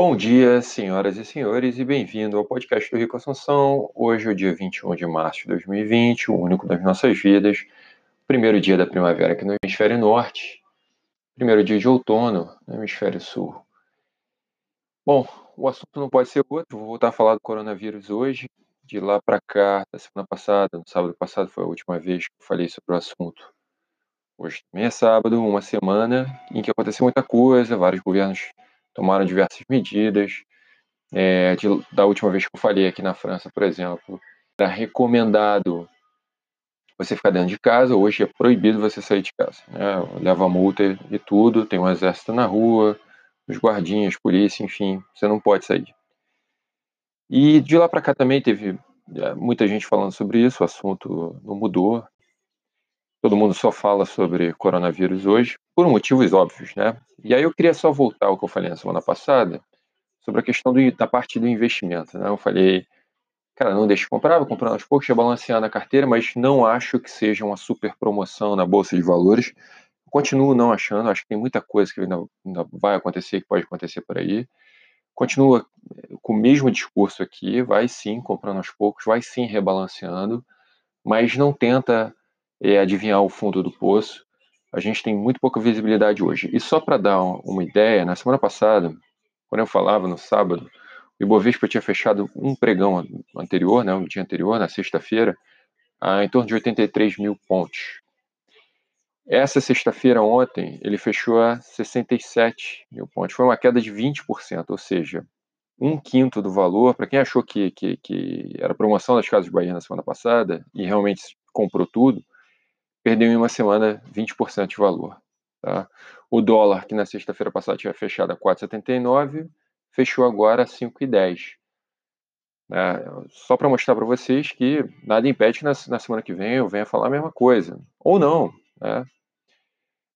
Bom dia, senhoras e senhores, e bem-vindo ao podcast do Rico Assunção. Hoje é o dia 21 de março de 2020, o único das nossas vidas, primeiro dia da primavera aqui no hemisfério norte, primeiro dia de outono no hemisfério sul. Bom, o assunto não pode ser outro, vou voltar a falar do coronavírus hoje. De lá para cá, da semana passada, no sábado passado foi a última vez que eu falei sobre o assunto. Hoje também é sábado, uma semana em que aconteceu muita coisa, vários governos tomaram diversas medidas. É, de, da última vez que eu falei aqui na França, por exemplo, era recomendado você ficar dentro de casa, hoje é proibido você sair de casa. Né? Leva multa e tudo, tem um exército na rua, os guardinhas, polícia, enfim, você não pode sair. E de lá para cá também teve é, muita gente falando sobre isso, o assunto não mudou. Todo mundo só fala sobre coronavírus hoje, por motivos óbvios, né? E aí eu queria só voltar ao que eu falei na semana passada, sobre a questão do, da parte do investimento, né? Eu falei, cara, não deixe de comprar, vou comprar aos poucos, balancear na carteira, mas não acho que seja uma super promoção na Bolsa de Valores. Continuo não achando, acho que tem muita coisa que ainda, ainda vai acontecer, que pode acontecer por aí. Continua eh, com o mesmo discurso aqui, vai sim comprando aos poucos, vai sim rebalanceando, mas não tenta é, adivinhar o fundo do poço a gente tem muito pouca visibilidade hoje. E só para dar uma ideia, na semana passada, quando eu falava no sábado, o Ibovespa tinha fechado um pregão anterior, né, um dia anterior, na sexta-feira, em torno de 83 mil pontos. Essa sexta-feira, ontem, ele fechou a 67 mil pontos. Foi uma queda de 20%, ou seja, um quinto do valor. Para quem achou que, que, que era promoção das Casas Bahia na semana passada e realmente comprou tudo, perdeu em uma semana 20% de valor. Tá? O dólar, que na sexta-feira passada tinha fechado a 4,79, fechou agora a 5,10. É, só para mostrar para vocês que nada impede que na, na, semana que vem eu venha falar a mesma coisa. Ou não. Né?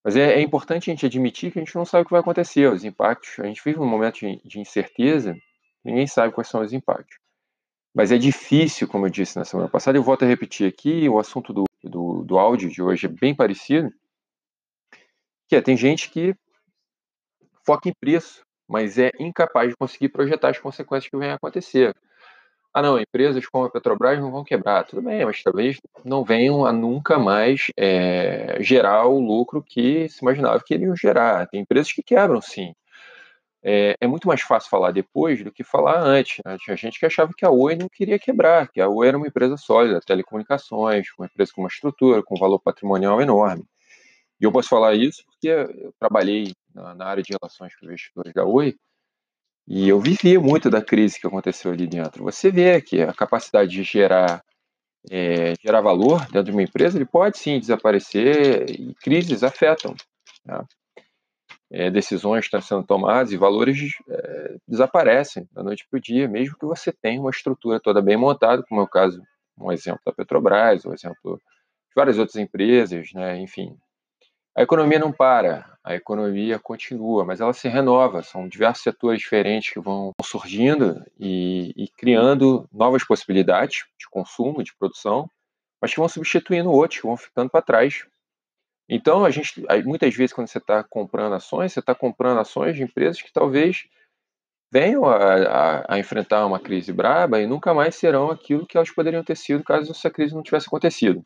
Mas é, é, importante a gente admitir que a gente não sabe o que vai acontecer, os impactos. A gente vive um momento de, de incerteza, ninguém sabe quais são os impactos. Mas é difícil, como eu disse na semana passada, eu volto a repetir aqui, o assunto do, do, do áudio de hoje é bem parecido, que é, tem gente que foca em preço, mas é incapaz de conseguir projetar as consequências que vêm a acontecer. Ah, não, empresas como a Petrobras não vão quebrar. Tudo bem, mas talvez não venham a nunca mais é, gerar o lucro que se imaginava que iriam gerar. Tem empresas que quebram, sim é, é, muito mais fácil falar depois do que falar antes. Né? Tinha gente que achava que a Oi não queria quebrar, que a Oi era uma empresa sólida, telecomunicações, uma empresa com uma estrutura, com um valor patrimonial enorme. E eu posso falar isso porque eu trabalhei na, na área de relações com investidores da Oi e eu vivi muito da crise que aconteceu ali dentro. Você vê que a capacidade de gerar é, gerar valor dentro de uma empresa, ele pode sim desaparecer e crises afetam. Né? É, decisões estão sendo tomadas e valores é, desaparecem da noite para o dia, mesmo que você tenha uma estrutura toda bem montada, como é o caso, um exemplo da Petrobras, um exemplo de várias outras empresas, né? enfim. A economia não para, a economia continua, mas ela se renova. São diversos setores diferentes que vão surgindo e, e criando novas possibilidades de consumo, de produção, mas que vão substituindo outros, que vão ficando para trás então, a gente, muitas vezes, quando você está comprando ações, você está comprando ações de empresas que talvez venham a, a, a, enfrentar uma crise braba e nunca mais serão aquilo que elas poderiam ter sido caso essa crise não tivesse acontecido.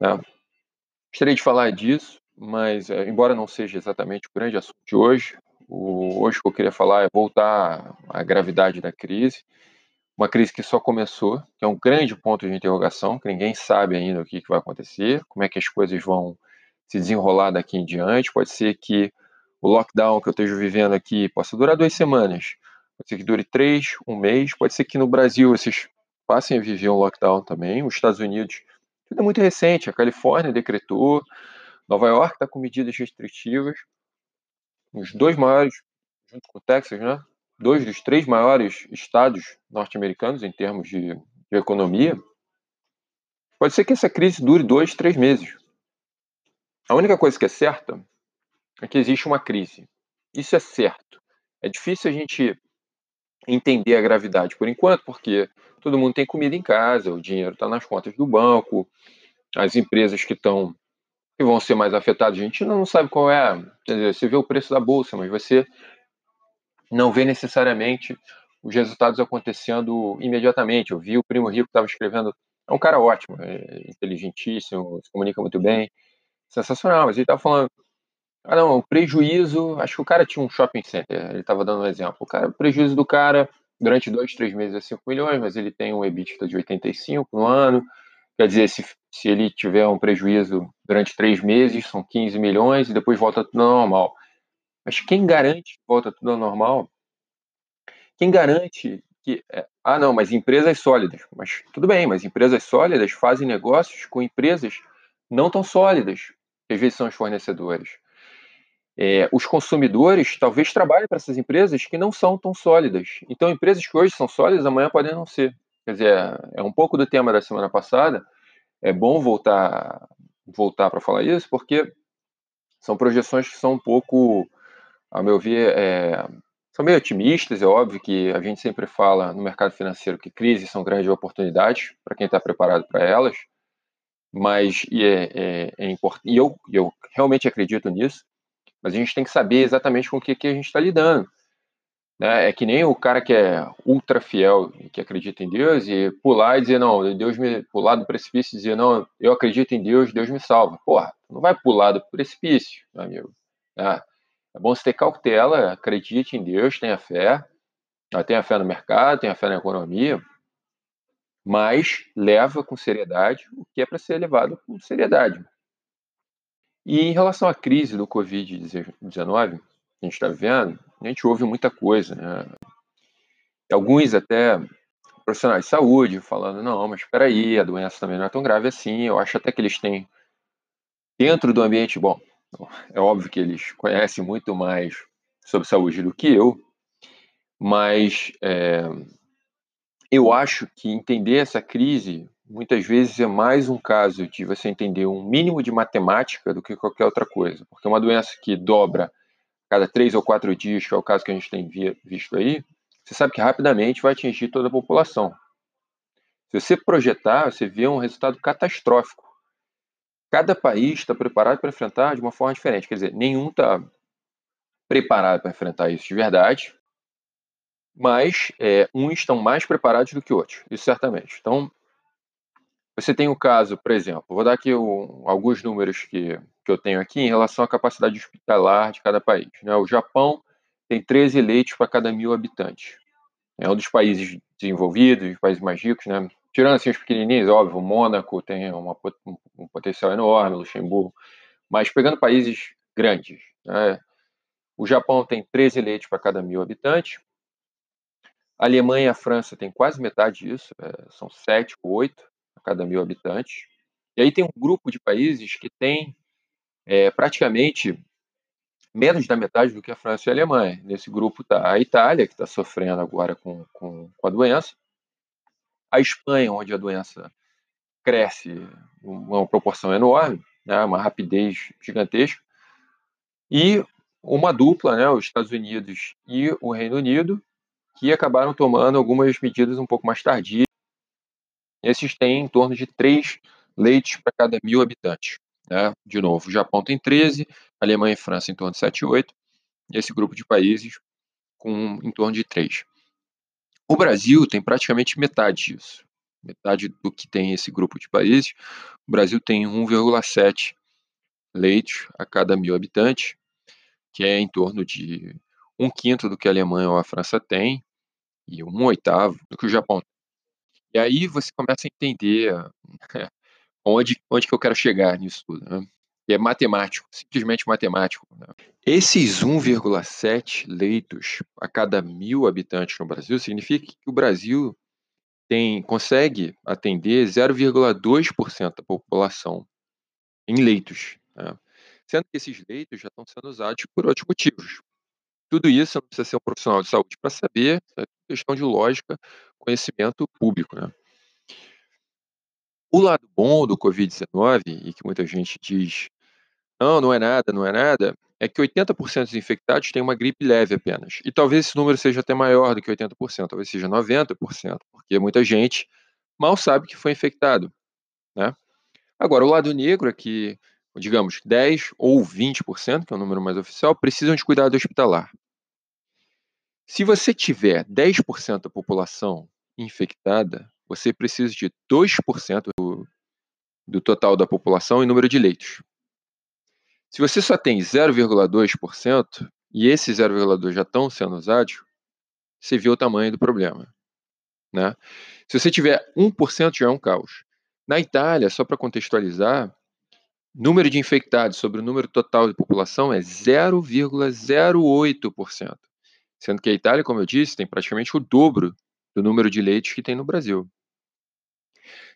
Né? Gostaria de falar disso, mas, é, embora não seja exatamente o grande assunto de hoje, o, hoje o que eu queria falar é voltar à gravidade da crise uma crise que só começou, que é um grande ponto de interrogação, que ninguém sabe ainda o que, que vai acontecer, como é que as coisas vão se desenrolar daqui em diante. Pode ser que o lockdown que eu esteja vivendo aqui possa durar duas semanas, pode ser que dure três, um mês, pode ser que no Brasil vocês passem a viver um lockdown também. Os Estados Unidos, tudo é muito recente, a Califórnia decretou, Nova York está com medidas restritivas. Os dois maiores, junto com o Texas, né? Dois dos três maiores estados norte-americanos em termos de, de, economia, pode ser que essa crise dure dois, três meses. A única coisa que é certa é que existe uma crise. Isso é certo. É difícil a gente entender a gravidade por enquanto, porque todo mundo tem comida em casa, o dinheiro está nas contas do banco, as empresas que estão que vão ser mais afetadas, a gente não sabe qual é. Dizer, você vê o preço da bolsa, mas você não vê necessariamente os resultados acontecendo imediatamente. Eu vi o Primo Rico estava escrevendo, é um cara ótimo, é inteligentíssimo, se comunica muito bem, sensacional, mas ele estava falando, ah não, o prejuízo, acho que o cara tinha um shopping center, ele estava dando um exemplo, o, cara, o prejuízo do cara durante dois, três meses é 5 milhões, mas ele tem um EBITDA de 85 no ano, quer dizer, se, se ele tiver um prejuízo durante três meses, são 15 milhões e depois volta tudo normal. Mas quem garante que volta tudo ao normal? Quem garante que. É, ah, não, mas empresas sólidas. Mas tudo bem, mas empresas sólidas fazem negócios com empresas não tão sólidas, que às vezes são os fornecedores. É, os consumidores talvez trabalhem para essas empresas que não são tão sólidas. Então, empresas que hoje são sólidas, amanhã podem não ser. Quer dizer, é um pouco do tema da semana passada. É bom voltar voltar para falar isso, porque são projeções que são um pouco, a meu ver, é, são meio otimistas. É óbvio que a gente sempre fala no mercado financeiro que crises são grandes oportunidades para quem está preparado para elas, mas e é, é, é importante, e eu, eu realmente acredito nisso, mas a gente tem que saber exatamente com o que, que a gente está lidando. Né? É que nem o cara que é ultra fiel que acredita em Deus e pular e dizer, não, Deus me. pular do precipício e dizer, não, eu acredito em Deus, Deus me salva. Porra, não vai pular do precipício, meu amigo. Né? É bom você ter cautela, acredite em Deus, tenha fé, tenha fé no mercado, tenha fé na economia, mas leva com seriedade o que é para ser levado com seriedade. E em relação à crise do Covid-19, a gente está vivendo, a gente ouve muita coisa, né? Alguns até profissionais de saúde falando, não, mas espera aí, a doença também não é tão grave assim. Eu acho até que eles têm dentro do ambiente, bom, é óbvio que eles conhecem muito mais sobre saúde do que eu, mas é, eu acho que entender essa crise muitas vezes é mais um caso de você entender um mínimo de matemática do que qualquer outra coisa, porque uma doença que dobra cada três ou quatro dias, que é o caso que a gente tem visto aí, você sabe que rapidamente vai atingir toda a população. Se você projetar, você vê um resultado catastrófico. Cada país está preparado para enfrentar de uma forma diferente. Quer dizer, nenhum está preparado para enfrentar isso de verdade, mas é, uns estão mais preparados do que outros, isso certamente. Então, você tem o caso, por exemplo, vou dar aqui o, alguns números que, que eu tenho aqui em relação à capacidade hospitalar de cada país. Né? O Japão tem 13 leitos para cada mil habitantes. É um dos países desenvolvidos, os países mais ricos, né? Tirando assim os pequenininhos, óbvio, o Mônaco tem uma, um potencial enorme, Luxemburgo, mas pegando países grandes, né? o Japão tem 13 leitos para cada mil habitantes, a Alemanha e a França têm quase metade disso, é, são 7 ou 8, cada mil habitantes. E aí tem um grupo de países que tem é, praticamente menos da metade do que a França e a Alemanha. Nesse grupo está a Itália, que está sofrendo agora com, com, com, a doença, a Espanha, onde a doença cresce uma proporção enorme, né, uma rapidez gigantesca, e uma dupla, né, os Estados Unidos e o Reino Unido, que acabaram tomando algumas medidas um pouco mais tardias esses têm em torno de 3 leitos para cada mil habitantes. Né? De novo, o Japão tem 13, Alemanha e França em torno de 7, 8, e esse grupo de países com em torno de 3. O Brasil tem praticamente metade disso, metade do que tem esse grupo de países. O Brasil tem 1,7 leitos a cada mil habitantes, que é em torno de um quinto do que a Alemanha ou a França tem, e um oitavo do que o Japão e aí você começa a entender onde, onde que eu quero chegar nisso tudo, né? E é matemático, simplesmente matemático. Né? Esses 1,7 leitos a cada mil habitantes no Brasil significa que o Brasil tem, consegue atender 0,2% da população em leitos. Né? Sendo que esses leitos já estão sendo usados por outros motivos. Tudo isso não precisa ser um profissional de saúde para saber, é questão de lógica, conhecimento público. Né? O lado bom do Covid-19, e que muita gente diz, não, não é nada, não é nada, é que 80% dos infectados têm uma gripe leve apenas. E talvez esse número seja até maior do que 80%, talvez seja 90%, porque muita gente mal sabe que foi infectado. Né? Agora, o lado negro é que, digamos, 10 ou 20%, que é o número mais oficial, precisam de cuidado hospitalar. Se você tiver 10% da população infectada, você precisa de 2% do, do total da população em número de leitos. Se você só tem 0,2% e esses 0,2 já estão sendo usados, você vê o tamanho do problema. Né? Se você tiver 1%, já é um caos. Na Itália, só para contextualizar, número de infectados sobre o número total de população é 0,08%. Sendo que a Itália, como eu disse, tem praticamente o dobro do número de leitos que tem no Brasil.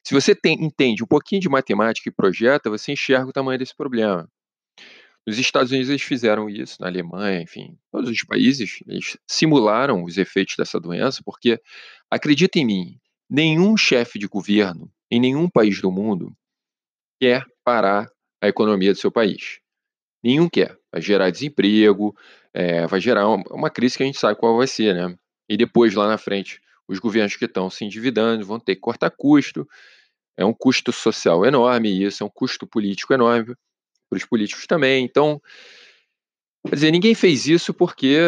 Se você tem, entende um pouquinho de matemática e projeta, você enxerga o tamanho desse problema. Nos Estados Unidos eles fizeram isso, na Alemanha, enfim, todos os países, eles simularam os efeitos dessa doença, porque, acredita em mim, nenhum chefe de governo em nenhum país do mundo quer parar a economia do seu país. Nenhum quer. Vai gerar desemprego, é, vai gerar uma, uma, crise que a gente sabe qual vai ser, né? E depois, lá na frente, os governos que estão se endividando vão ter que cortar custo. É um custo social enorme, isso é um custo político enorme para os políticos também. Então, quer dizer, ninguém fez isso porque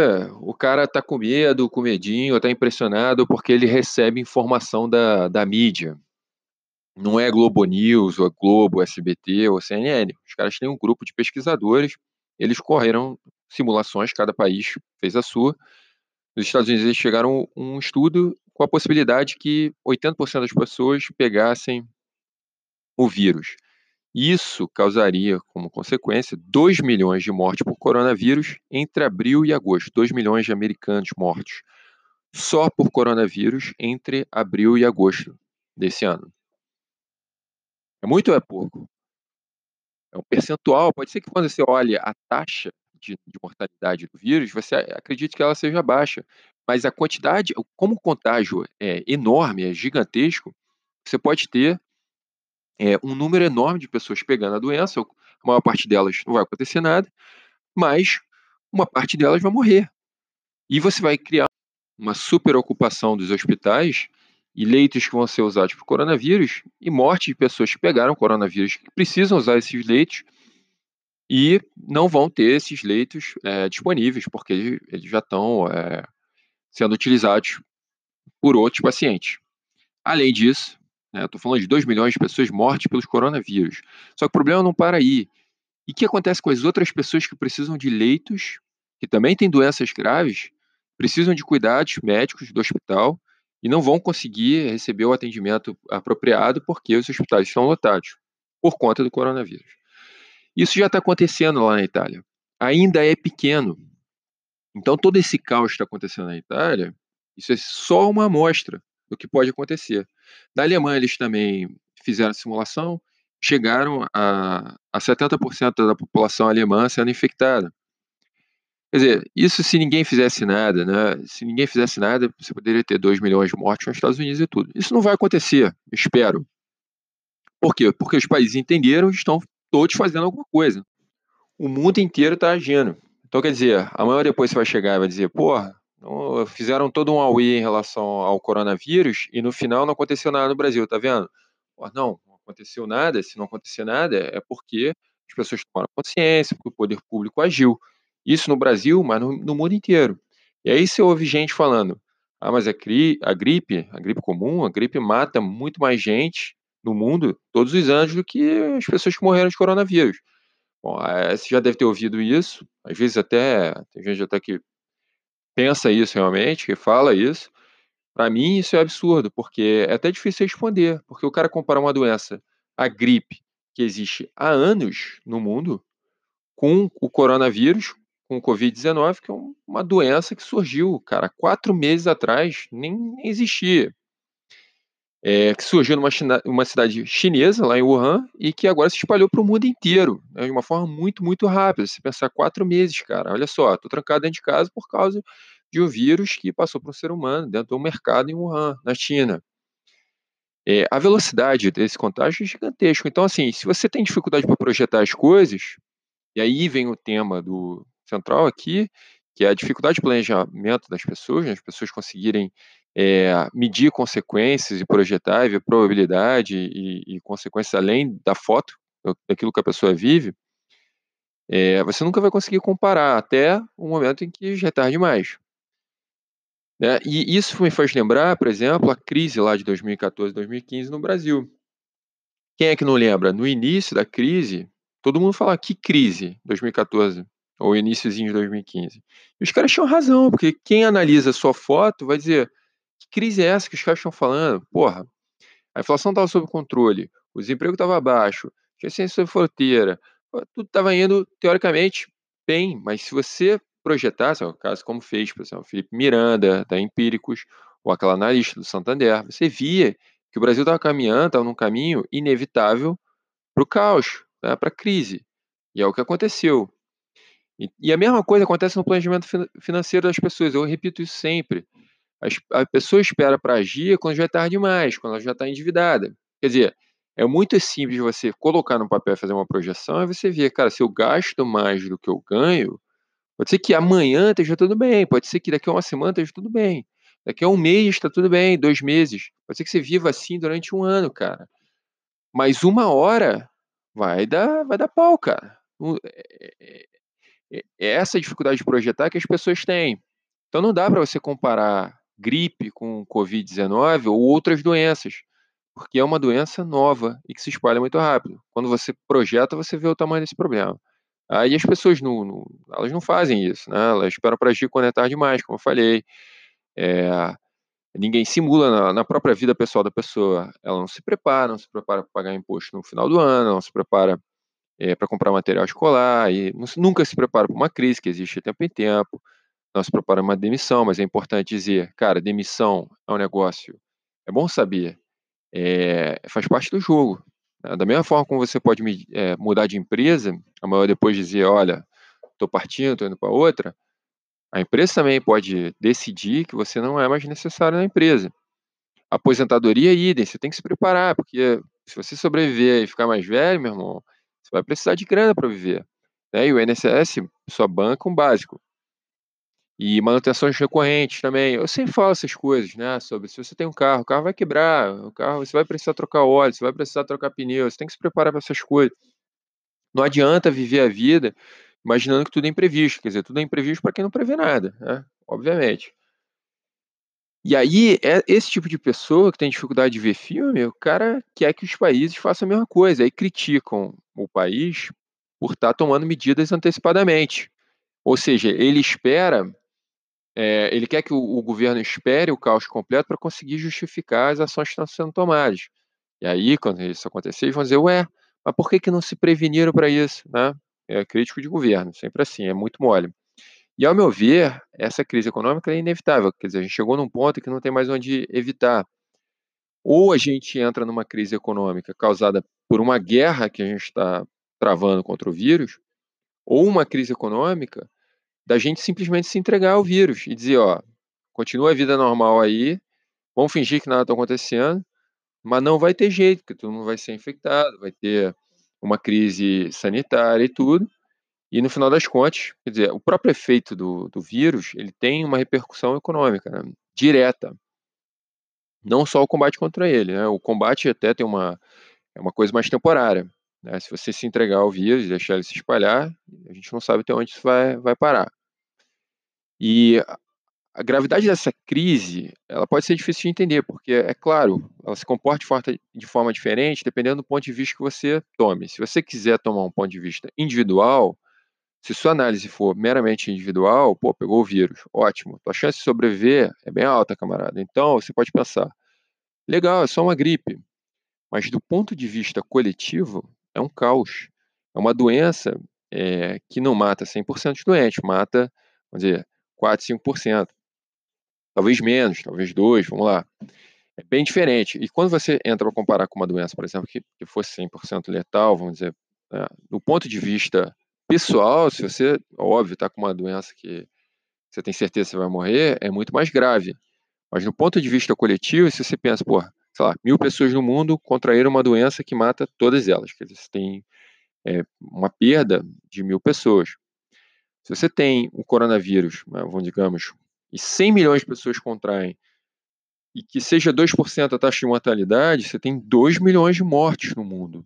o cara está com medo, com medinho, está impressionado porque ele recebe informação da, da mídia. Não é Globo News, ou Globo, SBT ou CNN. Os caras têm um grupo de pesquisadores, eles correram simulações, cada país fez a sua. Nos Estados Unidos eles chegaram um estudo com a possibilidade que 80% das pessoas pegassem o vírus. Isso causaria, como consequência, 2 milhões de mortes por coronavírus entre abril e agosto. 2 milhões de americanos mortos só por coronavírus entre abril e agosto desse ano. É muito ou é pouco? É um percentual. Pode ser que quando você olhe a taxa de, de mortalidade do vírus, você acredite que ela seja baixa. Mas a quantidade, como o contágio é enorme, é gigantesco, você pode ter é, um número enorme de pessoas pegando a doença, a maior parte delas não vai acontecer nada, mas uma parte delas vai morrer. E você vai criar uma superocupação dos hospitais e leitos que vão ser usados para o coronavírus e morte de pessoas que pegaram coronavírus que precisam usar esses leitos e não vão ter esses leitos é, disponíveis porque eles já estão é, sendo utilizados por outros pacientes. Além disso? Estou falando de 2 milhões de pessoas mortas pelos coronavírus. Só que o problema não para aí. E o que acontece com as outras pessoas que precisam de leitos, que também têm doenças graves, precisam de cuidados médicos do hospital e não vão conseguir receber o atendimento apropriado porque os hospitais estão lotados por conta do coronavírus. Isso já está acontecendo lá na Itália. Ainda é pequeno. Então, todo esse caos que está acontecendo na Itália, isso é só uma amostra do que pode acontecer. Na Alemanha, eles também fizeram simulação, chegaram a, a 70% da população alemã sendo infectada. Quer dizer, isso se ninguém fizesse nada, né? Se ninguém fizesse nada, você poderia ter 2 milhões de mortes nos Estados Unidos e tudo. Isso não vai acontecer, espero. Por quê? Porque os países entenderam estão todos fazendo alguma coisa. O mundo inteiro está agindo. Então, quer dizer, amanhã depois você vai chegar e vai dizer, porra, fizeram todo um auê em relação ao coronavírus e no final não aconteceu nada no Brasil, tá vendo? Não, não aconteceu nada. Se não acontecer nada, é porque as pessoas tomaram consciência, porque o poder público agiu. Isso no Brasil, mas no, no mundo inteiro. E aí você ouve gente falando: ah, mas a, cri, a gripe, a gripe comum, a gripe mata muito mais gente no mundo todos os anos do que as pessoas que morreram de coronavírus. Bom, você já deve ter ouvido isso, às vezes até, tem gente até que pensa isso realmente, que fala isso, para mim isso é absurdo, porque é até difícil responder, porque o cara compara uma doença, a gripe, que existe há anos no mundo, com o coronavírus, com o Covid-19, que é uma doença que surgiu, cara, quatro meses atrás, nem, nem existia é, que surgiu numa uma cidade chinesa, lá em Wuhan, e que agora se espalhou para o mundo inteiro, né, de uma forma muito, muito rápida. Se pensar quatro meses, cara, olha só, estou trancado dentro de casa por causa de um vírus que passou para um ser humano dentro do mercado em Wuhan, na China. É, a velocidade desse contágio é gigantesco. Então, assim, se você tem dificuldade para projetar as coisas, e aí vem o tema do central aqui, que é a dificuldade de planejamento das pessoas, né, as pessoas conseguirem é, medir consequências e projetar e ver probabilidade e, e, consequências além da foto, daquilo que a pessoa vive, é, você nunca vai conseguir comparar até o momento em que já é tarde demais. Né? E isso me faz lembrar, por exemplo, a crise lá de 2014, 2015 no Brasil. Quem é que não lembra? No início da crise, todo mundo fala que crise, 2014 ou iníciozinho de 2015. E os caras tinham razão, porque quem analisa sua foto vai dizer: crise é essa que os caras estão falando? Porra, a inflação estava sob controle, o desemprego estava baixo, tinha ciência sobre fronteira, tudo estava indo, teoricamente, bem, mas se você projetasse, o caso como fez, por exemplo, Felipe Miranda, da Empíricos, ou aquela analista do Santander, você via que o Brasil estava caminhando, estava num caminho inevitável para o caos, né, para a crise. E é o que aconteceu. E, e, a mesma coisa acontece no planejamento financeiro das pessoas. Eu repito isso sempre. A pessoa espera para agir quando já é tarde demais, quando ela já está endividada. Quer dizer, é muito simples você colocar no papel fazer uma projeção e você ver, cara, se eu gasto mais do que eu ganho, pode ser que amanhã esteja tudo bem, pode ser que daqui a uma semana esteja tudo bem, daqui a um mês está tudo bem, dois meses, pode ser que você viva assim durante um ano, cara. Mas uma hora vai dar, vai dar pau, cara. É, é, é, é essa dificuldade de projetar que as pessoas têm. Então não dá para você comparar gripe com Covid-19 ou outras doenças porque é uma doença nova e que se espalha muito rápido. Quando você projeta, você vê o tamanho desse problema. Aí as pessoas não, não elas não fazem isso, né? Elas esperam para agir quando é tarde demais, como eu falei. É, ninguém simula na, na, própria vida pessoal da pessoa. Ela não se prepara, não se prepara para pagar imposto no final do ano, não se prepara é, para comprar material escolar, e não, nunca se prepara para uma crise que existe de tempo em tempo, não se prepara para uma demissão, mas é importante dizer, cara, demissão é um negócio, é bom saber, é, faz parte do jogo. Né? Da mesma forma como você pode é, mudar de empresa, amanhã depois dizer, olha, estou partindo, estou indo para outra, a empresa também pode decidir que você não é mais necessário na empresa. Aposentadoria, idem, você tem que se preparar, porque se você sobreviver e ficar mais velho, meu irmão, você vai precisar de grana para viver. Né? E o INSS só banca um básico. E manutenções recorrentes também. Eu sempre falo essas coisas, né? Sobre se você tem um carro, o carro vai quebrar, o carro você vai precisar trocar óleo, você vai precisar trocar pneu, você tem que se preparar para essas coisas. Não adianta viver a vida imaginando que tudo é imprevisto, quer dizer, tudo é imprevisto para quem não prevê nada, né? Obviamente. E aí, é esse tipo de pessoa que tem dificuldade de ver filme, o cara quer que os países façam a mesma coisa, aí criticam o país por estar tá tomando medidas antecipadamente. Ou seja, ele espera é, ele quer que o, o, governo espere o caos completo para conseguir justificar as ações que estão sendo tomadas. E aí, quando isso acontecer, eles vão dizer, ué, mas por que, que não se preveniram para isso? Né? É crítico de governo, sempre assim, é muito mole. E, ao meu ver, essa crise econômica é inevitável, quer dizer, a gente chegou num ponto que não tem mais onde evitar. Ou a gente entra numa crise econômica causada por uma guerra que a gente está travando contra o vírus, ou uma crise econômica da gente simplesmente se entregar ao vírus e dizer, ó, continua a vida normal aí, vamos fingir que nada está acontecendo, mas não vai ter jeito, porque todo mundo vai ser infectado, vai ter uma crise sanitária e tudo, e no final das contas, quer dizer, o próprio efeito do, do vírus, ele tem uma repercussão econômica, né, direta, não só o combate contra ele, né, o combate até tem uma, é uma coisa mais temporária, né, se você se entregar ao vírus e deixar ele se espalhar, a gente não sabe até onde isso vai, vai parar. E a gravidade dessa crise, ela pode ser difícil de entender, porque, é claro, ela se comporta de forma diferente dependendo do ponto de vista que você tome. Se você quiser tomar um ponto de vista individual, se sua análise for meramente individual, pô, pegou o vírus, ótimo, tua chance de sobreviver é bem alta, camarada. Então, você pode pensar, legal, é só uma gripe, mas do ponto de vista coletivo, é um caos. É uma doença é, que não mata 100% de doentes, mata, vamos dizer, 4, 5%. Talvez menos, talvez 2, vamos lá. É bem diferente. E quando você entra para comparar com uma doença, por exemplo, que, que fosse 100% letal, vamos dizer, né, do ponto de vista pessoal, se você, óbvio, está com uma doença que você tem certeza que você vai morrer, é muito mais grave. Mas no ponto de vista coletivo, se você pensa, pô, sei lá, mil pessoas no mundo contraíram uma doença que mata todas elas, quer dizer, você tem é, uma perda de mil pessoas. Se você tem o coronavírus, né, vamos digamos, e 100 milhões de pessoas contraem, e que seja 2% a taxa de mortalidade, você tem 2 milhões de mortes no mundo.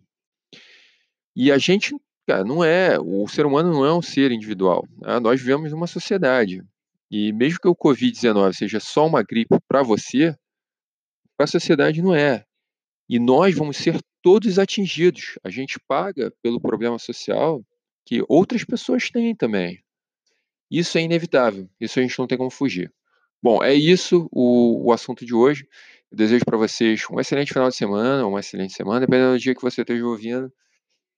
E a gente, cara, não é, o ser humano não é um ser individual. Né? Nós vivemos numa sociedade. E mesmo que o Covid-19 seja só uma gripe para você, para a sociedade não é. E nós vamos ser todos atingidos. A gente paga pelo problema social que outras pessoas têm também. Isso é inevitável, isso a gente não tem como fugir. Bom, é isso o, o assunto de hoje. Eu desejo para vocês um excelente final de semana, uma excelente semana, dependendo do dia que você esteja ouvindo.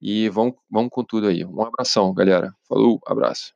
E vamos, vamos com tudo aí. Um abração, galera. Falou, abraço.